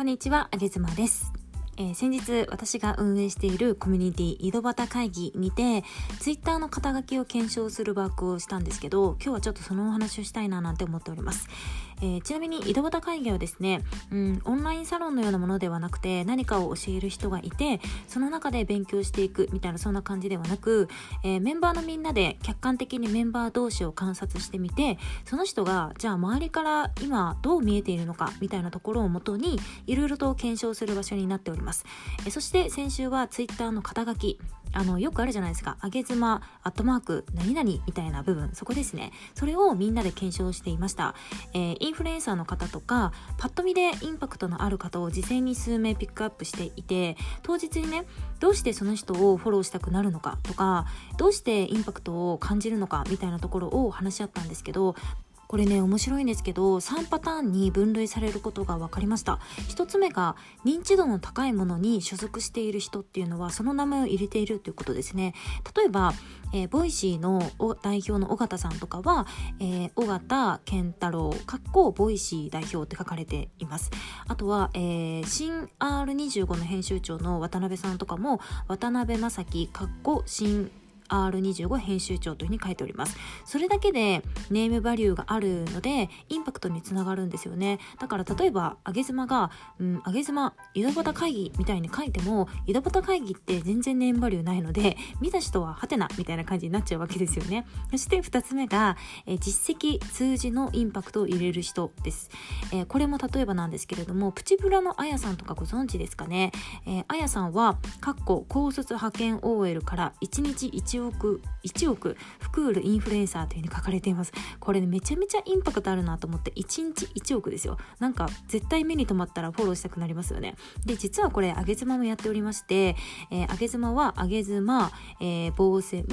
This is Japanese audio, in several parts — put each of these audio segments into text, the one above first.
こんにちは、あげずまです。えー先日私が運営しているコミュニティ井戸端会議にてツイッターの肩書きを検証するワークをしたんですけど今日はちょっとそのお話をしたいななんて思っております、えーちなみに井戸端会議はですね、うん、オンラインサロンのようなものではなくて何かを教える人がいてその中で勉強していくみたいなそんな感じではなく、えーメンバーのみんなで客観的にメンバー同士を観察してみてその人がじゃあ周りから今どう見えているのかみたいなところをもとにいろいろと検証する場所になっております。ます。えそして先週はツイッターの肩書き。あのよくあるじゃないですか。上げ妻アットマーク何々みたいな部分。そこですね。それをみんなで検証していました、えーインフルエンサーの方とかパッと見でインパクトのある方を事前に数名ピックアップしていて当日にねどうしてその人をフォローしたくなるのかとかどうしてインパクトを感じるのかみたいなところを話し合ったんですけどこれね面白いんですけど3パターンに分類されることが分かりました。1つ目が認知度の高いものに所属している人っていうのはその名前を入れているということですね。例えば、えー Voicy の代表の緒方さんとかは、えー緒方憲太郎かっこ Voicy 代表って書かれています。あとは、えー新 R25 の編集長の渡辺さんとかも渡辺正樹かっこ新 R25 編集長というふうに書いております。それだけでネームバリューがあるのでインパクトにつながるんですよね。だから例えば上げ妻が「うん上げ妻井戸端会議」みたいに書いても井戸端会議って全然ネームバリューないので見た人はハテナみたいな感じになっちゃうわけですよね。そして2つ目が、えー実績数字のインパクトを入れる人です、えーこれも例えばなんですけれどもプチブラのあやさんとかご存知ですかね。えーあやさんはかっこ高卒派遣 OL から1日1 1億1億服売るインフルエンサーというふうに書かれています。これねめちゃめちゃインパクトあるなと思って1日1億ですよ。なんか絶対目に留まったらフォローしたくなりますよね。で実はこれあげ妻もやっておりまして、えー、あげ妻はあげ妻、えー、防線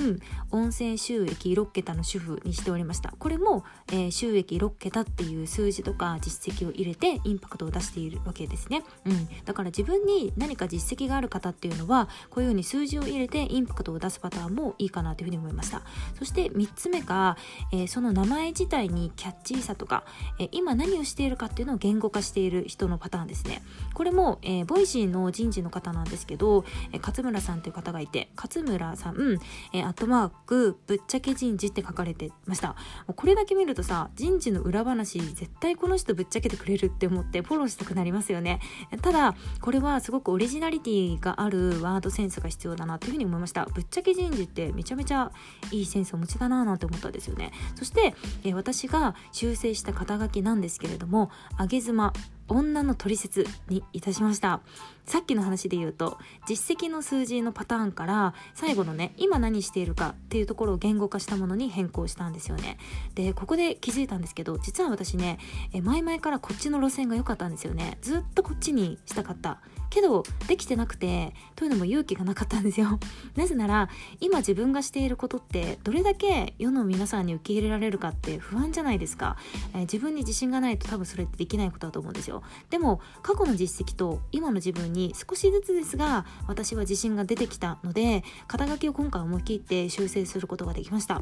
音声収益6桁の主婦にしておりました。これも、えー収益6桁っていう数字とか実績を入れてインパクトを出しているわけですね、うん、だから自分に何か実績がある方っていうのはこういうふうに数字を入れてインパクトを出すパターンもいいかなというふうに思いました。そして3つ目が、えーその名前自体にキャッチーさとか、えー今何をしているかっていうのを言語化している人のパターンですね。これも、えー Voicy の人事の方なんですけど、え勝村さんという方がいて勝村さん、えアットマークぶっちゃけ人事って書かれてました。これだけ見るとさ人事の裏話絶対この人ぶっちゃけてくれるって思ってフォローしたくなりますよね。ただこれはすごくオリジナリティがあるワードセンスが必要だなというふうに思いました。ぶっちゃけ人事ってめちゃめちゃいいセンスをお持ちだななんて思ったんですよね。そして、えー私が修正した肩書きなんですけれども上げ妻女の取説にいたしました。さっきの話で言うと実績の数字のパターンから最後のね今何しているかっていうところを言語化したものに変更したんですよね。でここで気づいたんですけど実は私ねえ前々からこっちの路線が良かったんですよね。ずっとこっちにしたかった。けどできてなくてというのも勇気がなかったんですよ。なぜなら今自分がしていることってどれだけ世の皆さんに受け入れられるかって不安じゃないですか、え自分に自信がないと多分それってできないことだと思うんですよ。でも過去の実績と今の自分に少しずつですが私は自信が出てきたので肩書きを今回思い切って修正することができました。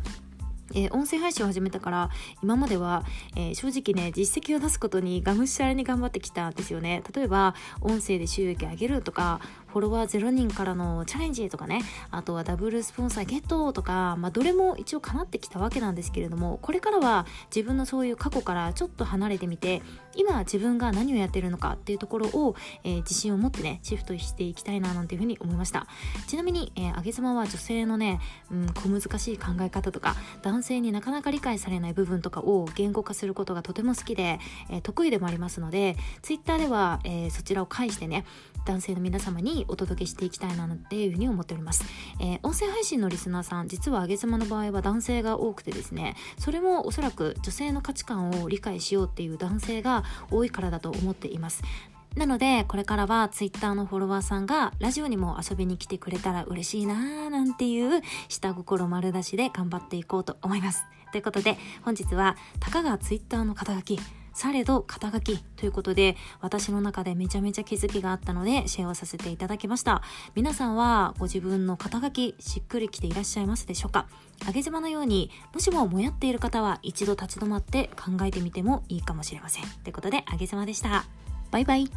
えー音声配信を始めたから今までは、えー正直ね実績を出すことにがむしゃらに頑張ってきたんですよね。例えば音声で収益上げるとかフォロワー0人からのチャレンジとかねあとはダブルスポンサーゲットとか、まあ、どれも一応叶ってきたわけなんですけれどもこれからは自分のそういう過去からちょっと離れてみて今自分が何をやってるのかっていうところを、えー自信を持ってねシフトしていきたいななんていうふうに思いました。ちなみに、えー、上げ妻は女性のね、うん、小難しい考え方とか男男性になかなか理解されない部分とかを言語化することがとても好きで、えー得意でもありますのでツイッターでは、えーそちらを介してね男性の皆様にお届けしていきたいなっていうふうに思っております、えー音声配信のリスナーさん実は上げ妻の場合は男性が多くてですねそれもおそらく女性の価値観を理解しようっていう男性が多いからだと思っています。なのでこれからはツイッターのフォロワーさんがラジオにも遊びに来てくれたら嬉しいなーなんていう下心丸出しで頑張っていこうと思います。ということで本日はたかがツイッターの肩書きされど肩書きということで私の中でめちゃめちゃ気づきがあったのでシェアをさせていただきました。皆さんはご自分の肩書きしっくりきていらっしゃいますでしょうか？上げ島のようにもしももやっている方は一度立ち止まって考えてみてもいいかもしれません。ということで上げ島でした。バイバイ。